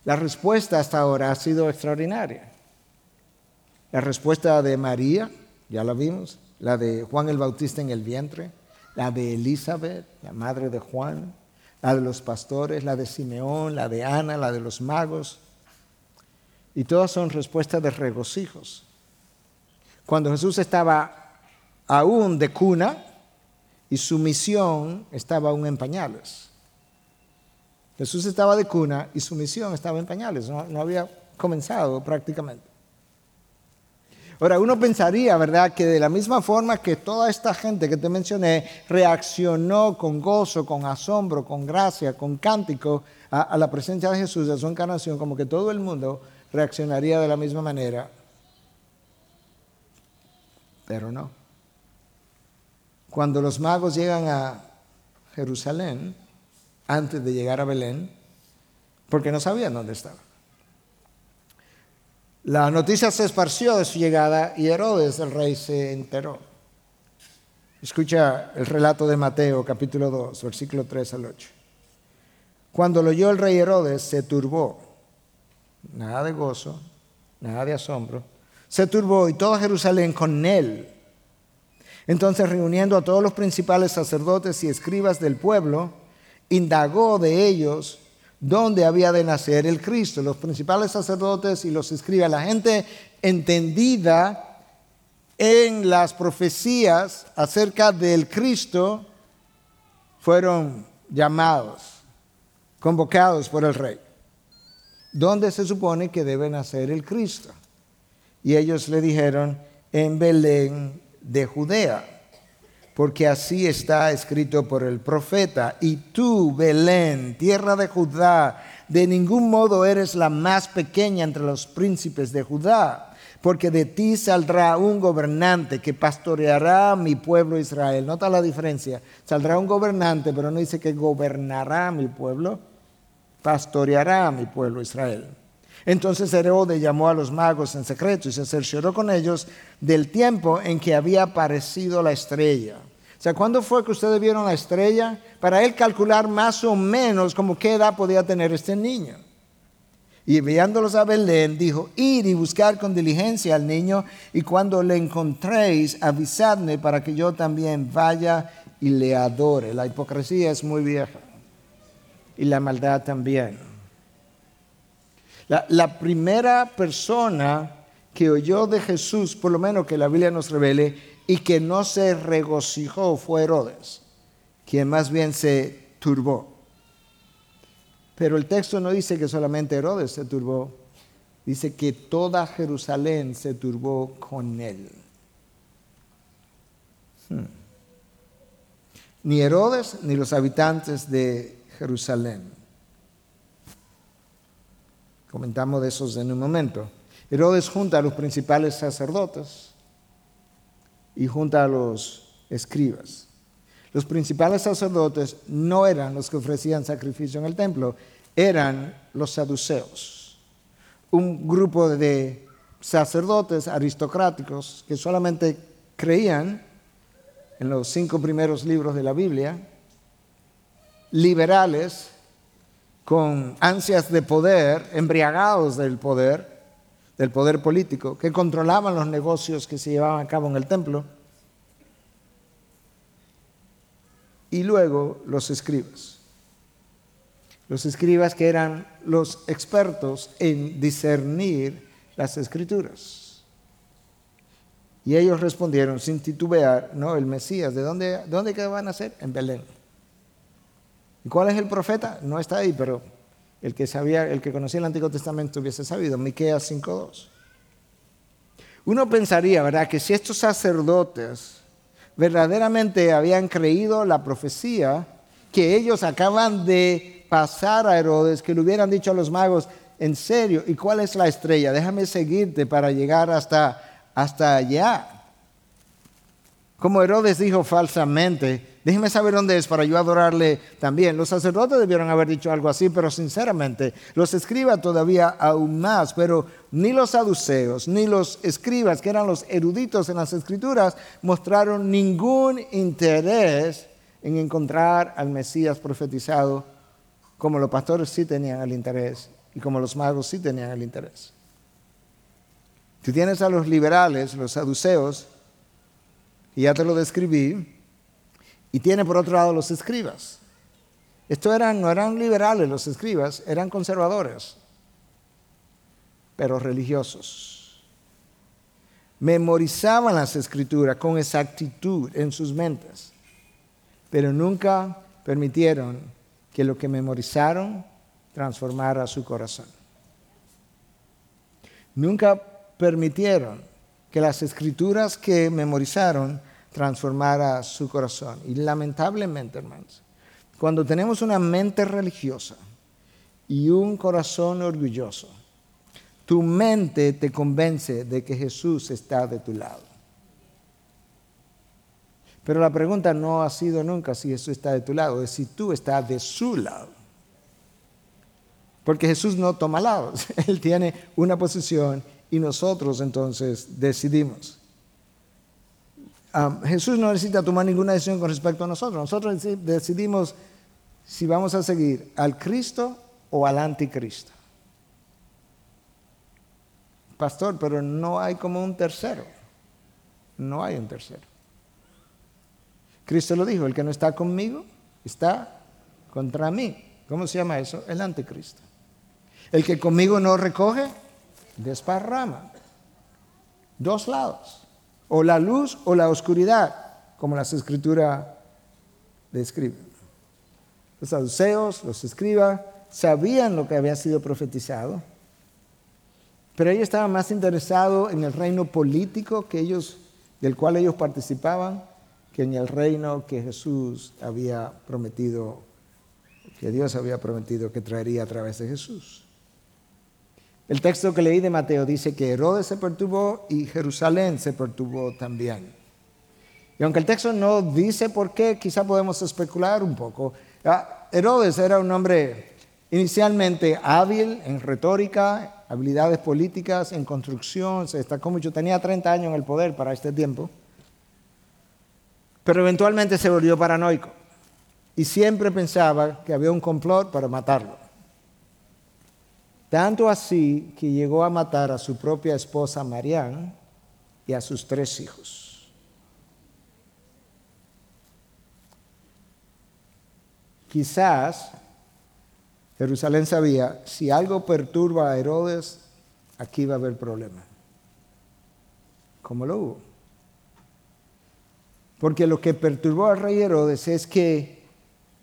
La respuesta hasta ahora ha sido extraordinaria. La respuesta de María, ya la vimos, la de Juan el Bautista en el vientre, la de Elizabeth, la madre de Juan, la de los pastores, la de Simeón, la de Ana, la de los magos. Y todas son respuestas de regocijos. Cuando Jesús estaba aún de cuna y su misión estaba aún en pañales. Jesús estaba de cuna y su misión estaba en pañales, no, no había comenzado prácticamente. Ahora, uno pensaría, ¿verdad?, que de la misma forma que toda esta gente que te mencioné reaccionó con gozo, con asombro, con gracia, con cántico a, la presencia de Jesús, a su encarnación, como que todo el mundo reaccionaría de la misma manera. Pero no. Cuando los magos llegan a Jerusalén, antes de llegar a Belén, porque no sabían dónde estaba. La noticia se esparció de su llegada y Herodes, el rey, se enteró. Escucha el relato de Mateo, capítulo 2, versículo 3 al 8. Cuando lo oyó el rey Herodes, se turbó. Nada de gozo, nada de asombro. Se turbó y toda Jerusalén con él. Entonces, reuniendo a todos los principales sacerdotes y escribas del pueblo, indagó de ellos dónde había de nacer el Cristo. Los principales sacerdotes y los escribas, la gente entendida en las profecías acerca del Cristo, fueron llamados, convocados por el rey. ¿Dónde se supone que debe nacer el Cristo? Y ellos le dijeron, en Belén de Judea, porque así está escrito por el profeta, y tú, Belén, tierra de Judá, de ningún modo eres la más pequeña entre los príncipes de Judá, porque de ti saldrá un gobernante que pastoreará a mi pueblo Israel. Nota la diferencia, saldrá un gobernante, pero no dice que gobernará a mi pueblo, pastoreará a mi pueblo Israel. Entonces Herodes llamó a los magos en secreto y se cercioró con ellos del tiempo en que había aparecido la estrella. O sea, ¿cuándo fue que ustedes vieron la estrella? Para él calcular más o menos como qué edad podía tener este niño. Y enviándolos a Belén, dijo, ir y buscar con diligencia al niño, y cuando le encontréis, avisadme para que yo también vaya y le adore. La hipocresía es muy vieja, y la maldad también. La, primera persona que oyó de Jesús, por lo menos que la Biblia nos revele, y que no se regocijó fue Herodes, quien más bien se turbó. Pero el texto no dice que solamente Herodes se turbó, dice que toda Jerusalén se turbó con él. Hmm. Ni Herodes ni los habitantes de Jerusalén. Comentamos de esos en un momento. Herodes junta a los principales sacerdotes y junta a los escribas. Los principales sacerdotes no eran los que ofrecían sacrificio en el templo, eran los saduceos, un grupo de sacerdotes aristocráticos que solamente creían en los cinco primeros libros de la Biblia, liberales con ansias de poder, embriagados del poder, del poder político, que controlaban los negocios que se llevaban a cabo en el templo, y luego los escribas. Los escribas que eran los expertos en discernir las escrituras. Y ellos respondieron sin titubear, no, el Mesías, ¿de dónde, de dónde van a ser? En Belén. ¿Y cuál es el profeta? No está ahí, pero el que sabía, el que conocía el Antiguo Testamento hubiese sabido, Miqueas 5:2. Uno pensaría, ¿verdad?, que si estos sacerdotes verdaderamente habían creído la profecía que ellos acaban de pasar a Herodes, que le hubieran dicho a los magos, en serio, ¿y cuál es la estrella? Déjame seguirte para llegar hasta, hasta allá. Como Herodes dijo falsamente, déjeme saber dónde es para yo adorarle también. Los sacerdotes debieron haber dicho algo así, pero sinceramente, los escribas todavía aún más, pero ni los saduceos, ni los escribas, que eran los eruditos en las escrituras, mostraron ningún interés en encontrar al Mesías profetizado, como los pastores sí tenían el interés y como los magos sí tenían el interés. Tú tienes a los liberales, los saduceos, y ya te lo describí, y tiene por otro lado los escribas. Estos eran, no eran liberales los escribas, eran conservadores, pero religiosos. Memorizaban las escrituras con exactitud en sus mentes, pero nunca permitieron que lo que memorizaron transformara su corazón. Nunca permitieron que las escrituras que memorizaron transformara su corazón. Y lamentablemente, hermanos, cuando tenemos una mente religiosa y un corazón orgulloso, tu mente te convence de que Jesús está de tu lado. Pero la pregunta no ha sido nunca si Jesús está de tu lado, es si tú estás de su lado. Porque Jesús no toma lados, *laughs* Él tiene una posición y nosotros entonces decidimos. Jesús no necesita tomar ninguna decisión con respecto a nosotros. Nosotros decidimos si vamos a seguir al Cristo o al anticristo. Pastor, pero no hay como un tercero. No hay un tercero. Cristo lo dijo, el que no está conmigo está contra mí. ¿Cómo se llama eso? El anticristo. El que conmigo no recoge, desparrama. Dos lados. O la luz o la oscuridad, como las escrituras describen. Los saduceos, los escribas, sabían lo que había sido profetizado, pero ellos estaban más interesados en el reino político que ellos, del cual ellos participaban que en el reino que Jesús había prometido, que Dios había prometido que traería a través de Jesús. El texto que leí de Mateo dice que Herodes se perturbó y Jerusalén se perturbó también. Y aunque el texto no dice por qué, quizá podemos especular un poco. Ah, Herodes era un hombre inicialmente hábil en retórica, habilidades políticas, en construcción, se destacó mucho, tenía 30 años en el poder para este tiempo, pero eventualmente se volvió paranoico y siempre pensaba que había un complot para matarlo. Tanto así que llegó a matar a su propia esposa Marián y a sus tres hijos. Quizás Jerusalén sabía, si algo perturba a Herodes, aquí va a haber problema. Como lo hubo. Porque lo que perturbó al rey Herodes es que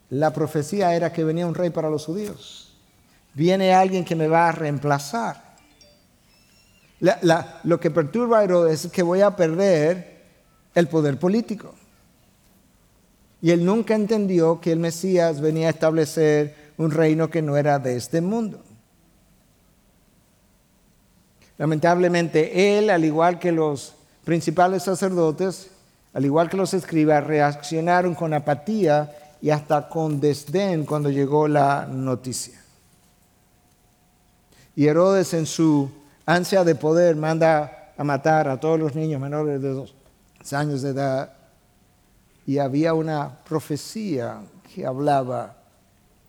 la profecía era que venía un rey para los judíos viene alguien que me va a reemplazar. lo que perturba a Herodes es que voy a perder el poder político. Y él nunca entendió que el Mesías venía a establecer un reino que no era de este mundo. Lamentablemente, él, al igual que los principales sacerdotes, al igual que los escribas, reaccionaron con apatía y hasta con desdén cuando llegó la noticia. Y Herodes en su ansia de poder manda a matar a todos los niños menores de dos años de edad. Y había una profecía que hablaba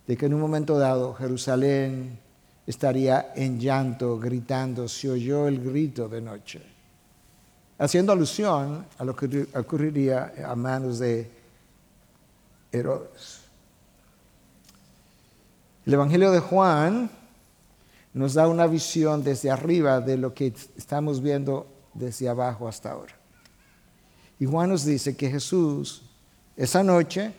de que en un momento dado Jerusalén estaría en llanto, gritando, se oyó el grito de noche, haciendo alusión a lo que ocurriría a manos de Herodes. El Evangelio de Juan nos da una visión desde arriba de lo que estamos viendo desde abajo hasta ahora. Y Juan nos dice que Jesús esa noche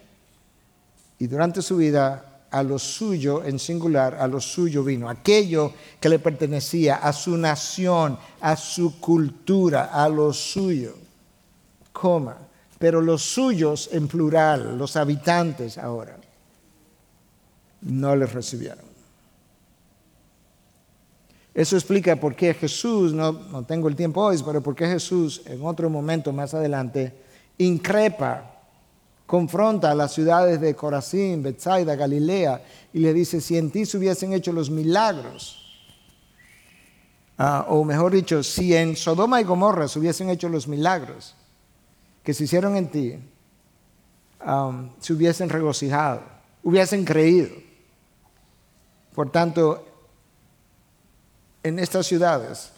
y durante su vida a lo suyo en singular, a lo suyo vino, aquello que le pertenecía a su nación, a su cultura, a lo suyo, coma, pero los suyos en plural, los habitantes ahora, no les recibieron. Eso explica por qué Jesús, no, no tengo el tiempo hoy, pero por qué Jesús en otro momento más adelante increpa, confronta a las ciudades de Corazín, Bethsaida, Galilea y le dice, si en ti se hubiesen hecho los milagros, ah, o mejor dicho, si en Sodoma y Gomorra se hubiesen hecho los milagros que se hicieron en ti, se hubiesen regocijado, hubiesen creído. Por tanto, en estas ciudades,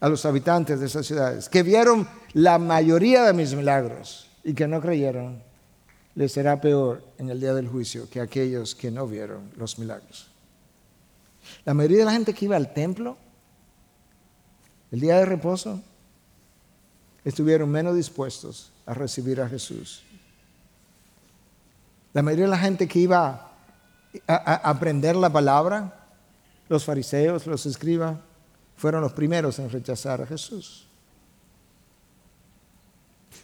a los habitantes de esas ciudades, que vieron la mayoría de mis milagros y que no creyeron, les será peor en el día del juicio que aquellos que no vieron los milagros. La mayoría de la gente que iba al templo el día de reposo estuvieron menos dispuestos a recibir a Jesús. La mayoría de la gente que iba a, aprender la palabra los fariseos, los escribas, fueron los primeros en rechazar a Jesús.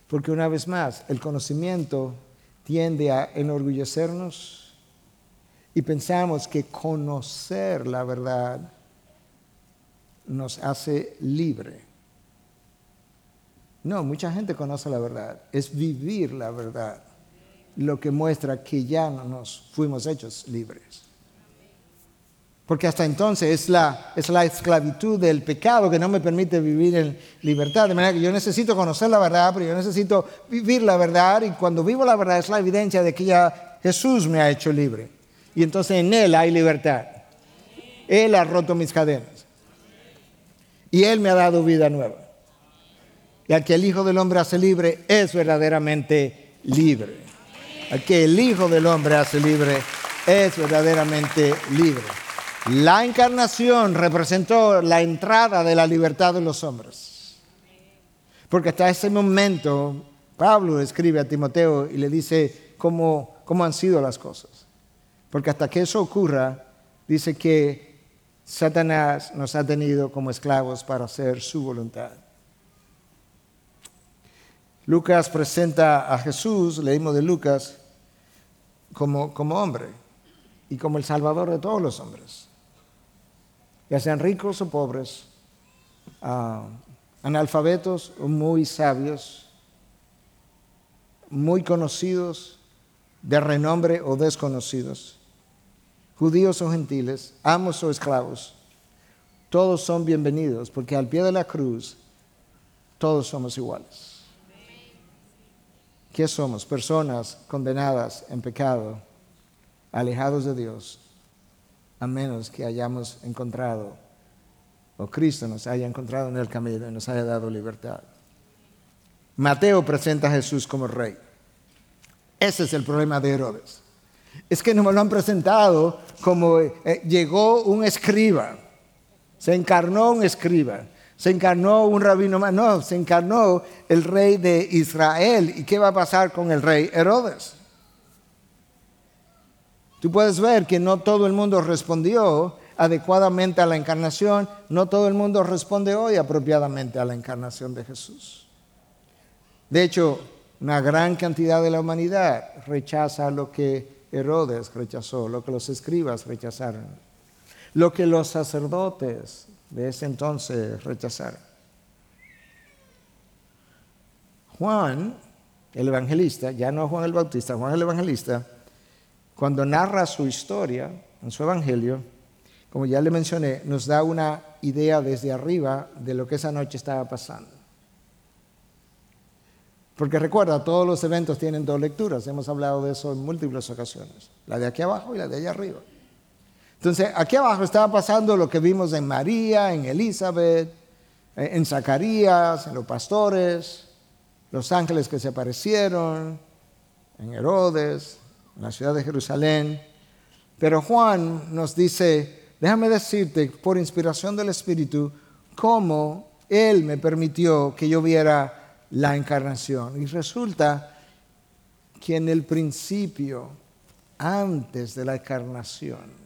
Porque una vez más, el conocimiento tiende a enorgullecernos y pensamos que conocer la verdad nos hace libre. No, mucha gente conoce la verdad, es vivir la verdad lo que muestra que ya no nos fuimos hechos libres. Porque hasta entonces es la, es la esclavitud del pecado que no me permite vivir en libertad. De manera que yo necesito conocer la verdad, pero yo necesito vivir la verdad. Y cuando vivo la verdad es la evidencia de que ya Jesús me ha hecho libre. Y entonces en Él hay libertad. Él ha roto mis cadenas. Y Él me ha dado vida nueva. Y al que el Hijo del Hombre hace libre es verdaderamente libre. Al que el Hijo del Hombre hace libre es verdaderamente libre. La encarnación representó la entrada de la libertad de los hombres. Porque hasta ese momento Pablo escribe a Timoteo y le dice cómo, cómo han sido las cosas. Porque hasta que eso ocurra, dice que Satanás nos ha tenido como esclavos para hacer su voluntad. Lucas presenta a Jesús, leímos de Lucas, como, como hombre y como el salvador de todos los hombres ya sean ricos o pobres, ah, analfabetos o muy sabios, muy conocidos, de renombre o desconocidos, judíos o gentiles, amos o esclavos, todos son bienvenidos, porque al pie de la cruz todos somos iguales. ¿Qué somos? Personas condenadas en pecado, alejados de Dios, a menos que hayamos encontrado, o Cristo nos haya encontrado en el camino y nos haya dado libertad. Mateo presenta a Jesús como rey. Ese es el problema de Herodes. Es que no me lo han presentado como eh, llegó un escriba, se encarnó un escriba, se encarnó un rabino más, no, se encarnó el rey de Israel. ¿Y qué va a pasar con el rey Herodes? Tú puedes ver que no todo el mundo respondió adecuadamente a la encarnación, no todo el mundo responde hoy apropiadamente a la encarnación de Jesús. De hecho, una gran cantidad de la humanidad rechaza lo que Herodes rechazó, lo que los escribas rechazaron, lo que los sacerdotes de ese entonces rechazaron. Juan, el evangelista, ya no Juan el Bautista, Juan el evangelista, cuando narra su historia en su Evangelio, como ya le mencioné, nos da una idea desde arriba de lo que esa noche estaba pasando. Porque recuerda, todos los eventos tienen dos lecturas, hemos hablado de eso en múltiples ocasiones, la de aquí abajo y la de allá arriba. Entonces, aquí abajo estaba pasando lo que vimos en María, en Elizabeth, en Zacarías, en los pastores, los ángeles que se aparecieron, en Herodes, en la ciudad de Jerusalén. Pero Juan nos dice, déjame decirte por inspiración del Espíritu, cómo Él me permitió que yo viera la encarnación. Y resulta que en el principio, antes de la encarnación,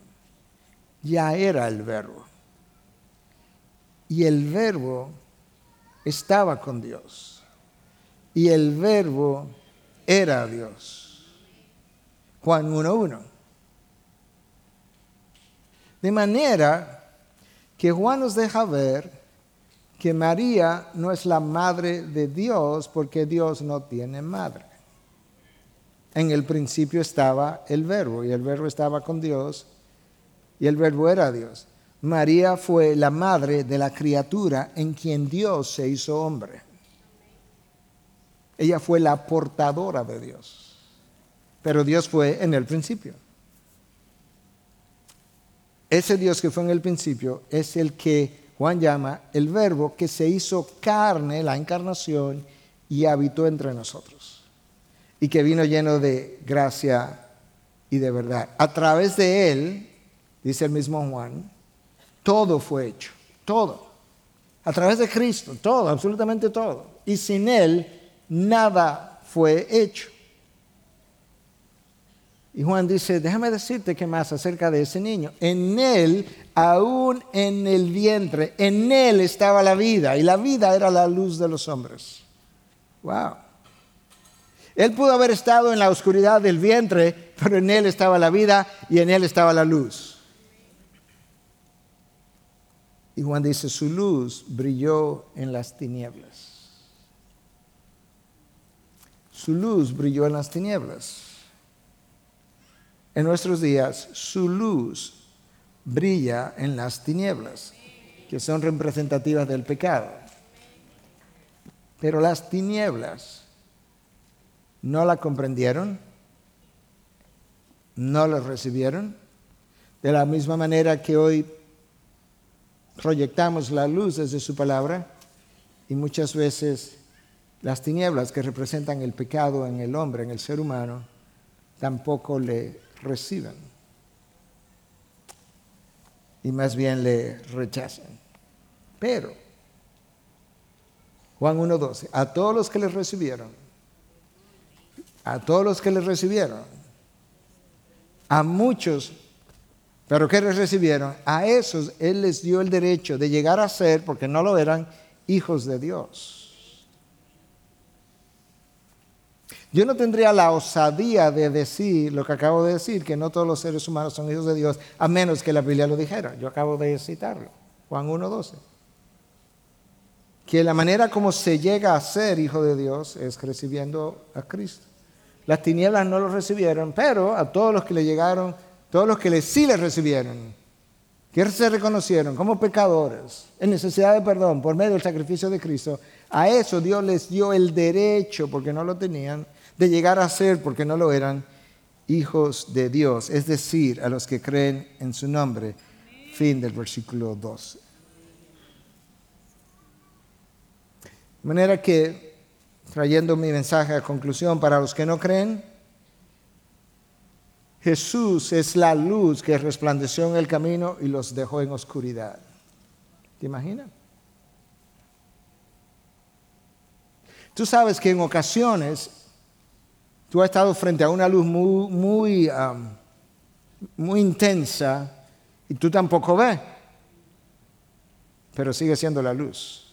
ya era el verbo. Y el verbo estaba con Dios. Y el verbo era Dios. Juan 1.1. De manera que Juan nos deja ver que María no es la madre de Dios porque Dios no tiene madre. En el principio estaba el verbo y el verbo estaba con Dios y el verbo era Dios. María fue la madre de la criatura en quien Dios se hizo hombre. Ella fue la portadora de Dios pero Dios fue en el principio. Ese Dios que fue en el principio es el que Juan llama el verbo que se hizo carne, la encarnación, y habitó entre nosotros. Y que vino lleno de gracia y de verdad. A través de él, dice el mismo Juan, todo fue hecho, todo. A través de Cristo, todo, absolutamente todo. Y sin él, nada fue hecho. Y Juan dice, déjame decirte qué más acerca de ese niño. En él, aún en el vientre, en él estaba la vida y la vida era la luz de los hombres. Wow. Él pudo haber estado en la oscuridad del vientre, pero en él estaba la vida y en él estaba la luz. Y Juan dice, su luz brilló en las tinieblas. Su luz brilló en las tinieblas en nuestros días, su luz brilla en las tinieblas, que son representativas del pecado. Pero las tinieblas no la comprendieron, no la recibieron, de la misma manera que hoy proyectamos la luz desde su palabra y muchas veces las tinieblas que representan el pecado en el hombre, en el ser humano, tampoco le reciben y más bien le rechazan. Pero, Juan 1.12, a todos los que le recibieron, a todos los que le recibieron, a muchos, pero que les recibieron, a esos Él les dio el derecho de llegar a ser, porque no lo eran, hijos de Dios. Yo no tendría la osadía de decir lo que acabo de decir, que no todos los seres humanos son hijos de Dios, a menos que la Biblia lo dijera. Yo acabo de citarlo, Juan 1.12. Que la manera como se llega a ser hijo de Dios es recibiendo a Cristo. Las tinieblas no lo recibieron, pero a todos los que le llegaron, todos los que le, sí le recibieron, que se reconocieron como pecadores, en necesidad de perdón por medio del sacrificio de Cristo, a eso Dios les dio el derecho, porque no lo tenían, de llegar a ser, porque no lo eran, hijos de Dios, es decir, a los que creen en su nombre. Fin del versículo 12. De manera que, trayendo mi mensaje a conclusión, para los que no creen, Jesús es la luz que resplandeció en el camino y los dejó en oscuridad. ¿Te imaginas? Tú sabes que en ocasiones Tú has estado frente a una luz muy, muy, muy intensa y tú tampoco ves, pero sigue siendo la luz.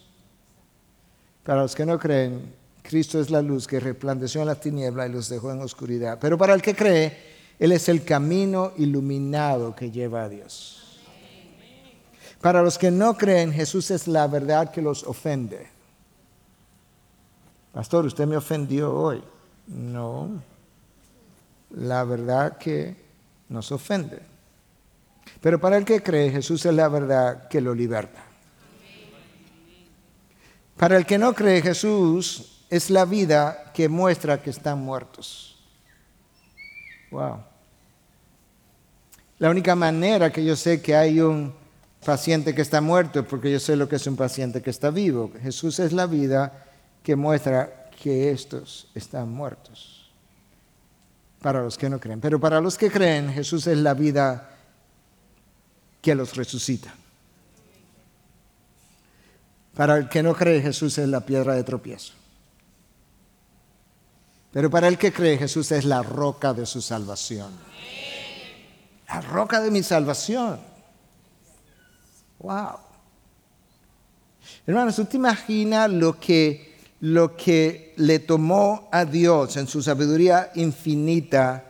Para los que no creen, Cristo es la luz que resplandeció en las tinieblas y los dejó en oscuridad. Pero para el que cree, Él es el camino iluminado que lleva a Dios. Para los que no creen, Jesús es la verdad que los ofende. Pastor, usted me ofendió hoy. No, la verdad que nos ofende. Pero para el que cree, Jesús es la verdad que lo liberta. Para el que no cree, Jesús es la vida que muestra que están muertos. Wow. La única manera que yo sé que hay un paciente que está muerto es porque yo sé lo que es un paciente que está vivo. Jesús es la vida que muestra que estos están muertos. Para los que no creen. Pero para los que creen, Jesús es la vida que los resucita. Para el que no cree, Jesús es la piedra de tropiezo. Pero para el que cree, Jesús es la roca de su salvación. La roca de mi salvación. Wow. Hermanos, ¿tú te imaginas lo que lo que le tomó a Dios en su sabiduría infinita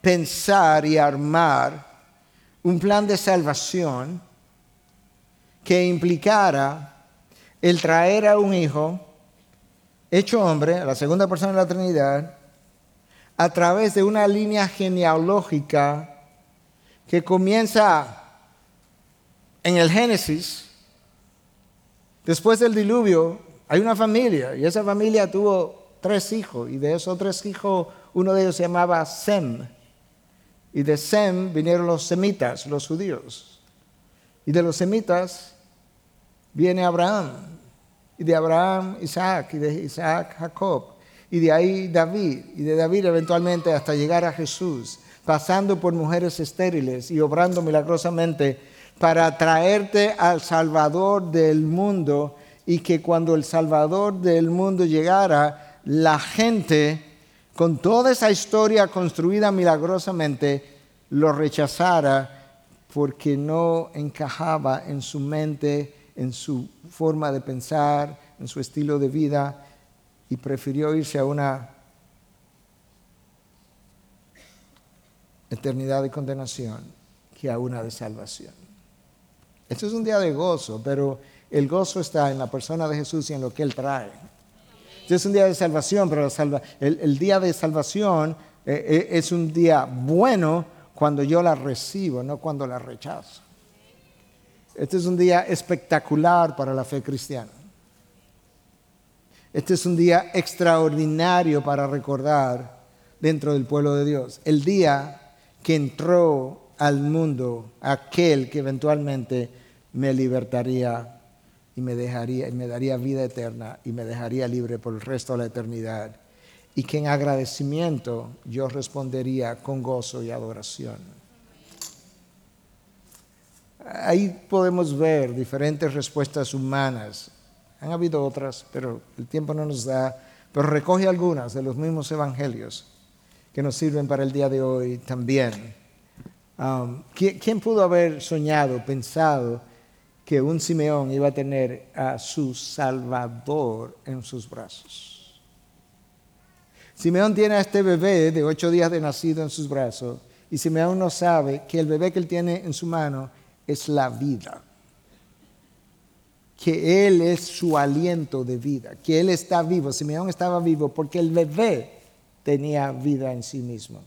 pensar y armar un plan de salvación que implicara el traer a un hijo hecho hombre, a la segunda persona de la Trinidad, a través de una línea genealógica que comienza en el Génesis, después del diluvio, hay una familia y esa familia tuvo tres hijos y de esos tres hijos uno de ellos se llamaba Sem. Y de Sem vinieron los semitas, los judíos. Y de los semitas viene Abraham. Y de Abraham Isaac. Y de Isaac Jacob. Y de ahí David. Y de David eventualmente hasta llegar a Jesús. Pasando por mujeres estériles y obrando milagrosamente para traerte al Salvador del mundo y que cuando el Salvador del mundo llegara, la gente, con toda esa historia construida milagrosamente, lo rechazara porque no encajaba en su mente, en su forma de pensar, en su estilo de vida, y prefirió irse a una eternidad de condenación que a una de salvación. Esto es un día de gozo, pero el gozo está en la persona de Jesús y en lo que Él trae. es un día de salvación, pero el, día de salvación eh, eh, es un día bueno cuando yo la recibo, no cuando la rechazo. Este es un día espectacular para la fe cristiana. Este es un día extraordinario para recordar dentro del pueblo de Dios. El día que entró al mundo aquel que eventualmente me libertaría y me dejaría y me daría vida eterna y me dejaría libre por el resto de la eternidad y que en agradecimiento yo respondería con gozo y adoración. Ahí podemos ver diferentes respuestas humanas. Han habido otras, pero el tiempo no nos da. Pero recoge algunas de los mismos evangelios que nos sirven para el día de hoy también. Um, ¿Quién pudo haber soñado, pensado que un Simeón iba a tener a su Salvador en sus brazos? Simeón tiene a este bebé de ocho días de nacido en sus brazos y Simeón no sabe que el bebé que él tiene en su mano es la vida, que él es su aliento de vida, que él está vivo. Simeón estaba vivo porque el bebé tenía vida en sí mismo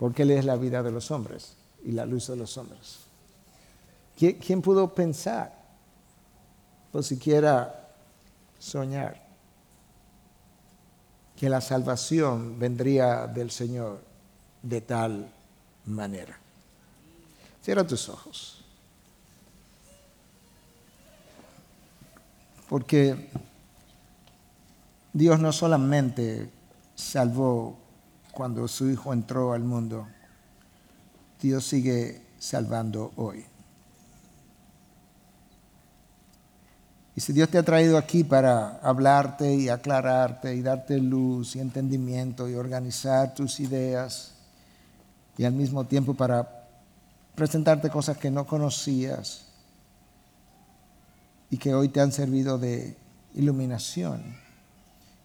porque Él es la vida de los hombres y la luz de los hombres. ¿Quién pudo pensar o siquiera soñar que la salvación vendría del Señor de tal manera? Cierra tus ojos. Porque Dios no solamente salvó cuando su Hijo entró al mundo, Dios sigue salvando hoy. Y si Dios te ha traído aquí para hablarte y aclararte y darte luz y entendimiento y organizar tus ideas y al mismo tiempo para presentarte cosas que no conocías y que hoy te han servido de iluminación,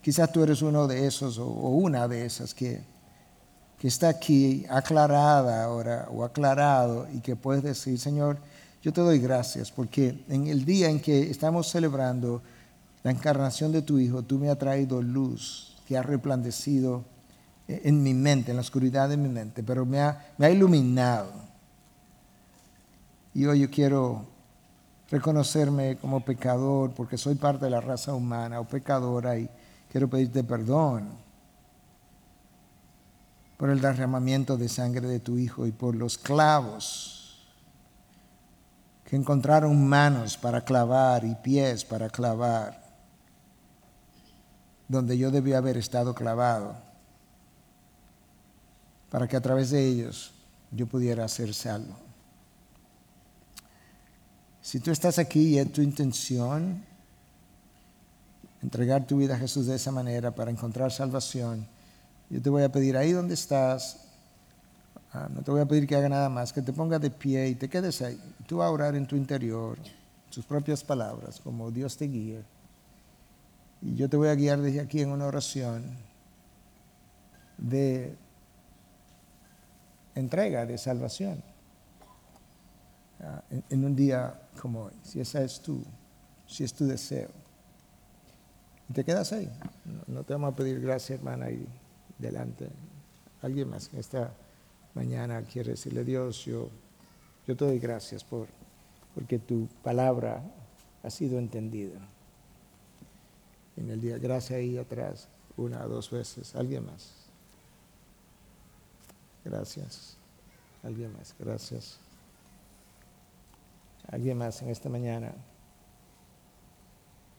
quizás tú eres uno de esos o una de esas que que está aquí aclarada ahora o aclarado y que puedes decir, Señor, yo te doy gracias porque en el día en que estamos celebrando la encarnación de tu Hijo, tú me has traído luz que ha resplandecido en mi mente, en la oscuridad de mi mente, pero me ha, me ha iluminado. Y hoy yo quiero reconocerme como pecador porque soy parte de la raza humana o pecadora y quiero pedirte perdón por el derramamiento de sangre de tu Hijo y por los clavos que encontraron manos para clavar y pies para clavar, donde yo debía haber estado clavado, para que a través de ellos yo pudiera ser salvo. Si tú estás aquí y es tu intención entregar tu vida a Jesús de esa manera para encontrar salvación, yo te voy a pedir ahí donde estás, ah, no te voy a pedir que haga nada más, que te pongas de pie y te quedes ahí. Tú vas a orar en tu interior, tus propias palabras, como Dios te guíe. Y yo te voy a guiar desde aquí en una oración de entrega, de salvación. Ah, en, un día como hoy, si esa es tu, si es tu deseo. Y te quedas ahí. No, te vamos a pedir gracias, hermana, y delante. Alguien más que esta mañana quiere decirle, Dios, yo, yo te doy gracias por, porque tu palabra ha sido entendida. En el día, gracias ahí atrás, una o dos veces. Alguien más. Gracias. Alguien más. Gracias. Alguien más en esta mañana.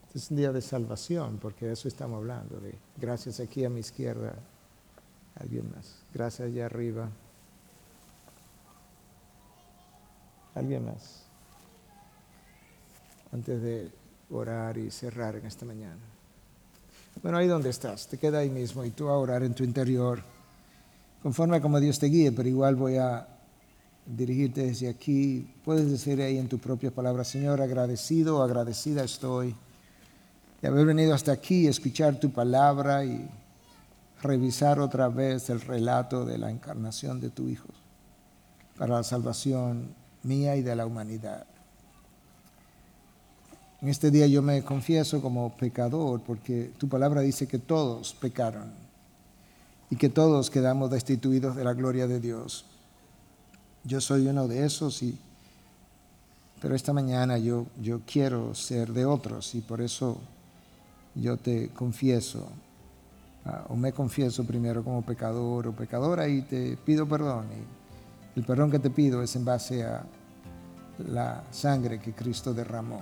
Este es un día de salvación, porque de eso estamos hablando. De gracias aquí a mi izquierda, Alguien más. Gracias allá arriba. Alguien más. Antes de orar y cerrar en esta mañana. Bueno, ahí donde estás, te queda ahí mismo y tú a orar en tu interior, conforme a como Dios te guíe, pero igual voy a dirigirte desde aquí. Puedes decir ahí en tu propia palabra, Señor, agradecido o agradecida estoy de haber venido hasta aquí, escuchar tu palabra y revisar otra vez el relato de la encarnación de tu Hijo para la salvación mía y de la humanidad. En este día yo me confieso como pecador porque tu palabra dice que todos pecaron y que todos quedamos destituidos de la gloria de Dios. Yo soy uno de esos y pero esta mañana yo, yo quiero ser de otros y por eso yo te confieso, ah, o me confieso primero como pecador o pecadora y te pido perdón. El perdón que te pido es en base a la sangre que Cristo derramó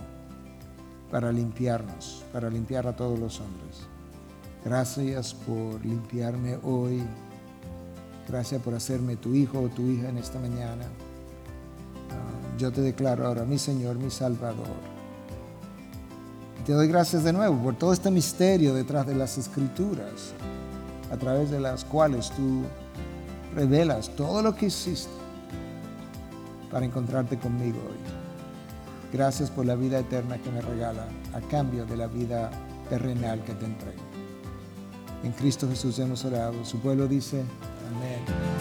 para limpiarnos, para limpiar a todos los hombres. Gracias por limpiarme hoy. Gracias por hacerme tu hijo o tu hija en esta mañana. Ah, yo te declaro ahora mi Señor, mi Salvador. Te doy gracias de nuevo por todo este misterio detrás de las escrituras, a través de las cuales tú revelas todo lo que hiciste para encontrarte conmigo hoy. Gracias por la vida eterna que me regala a cambio de la vida terrenal que te entrego. En Cristo Jesús hemos orado. Su pueblo dice, amén.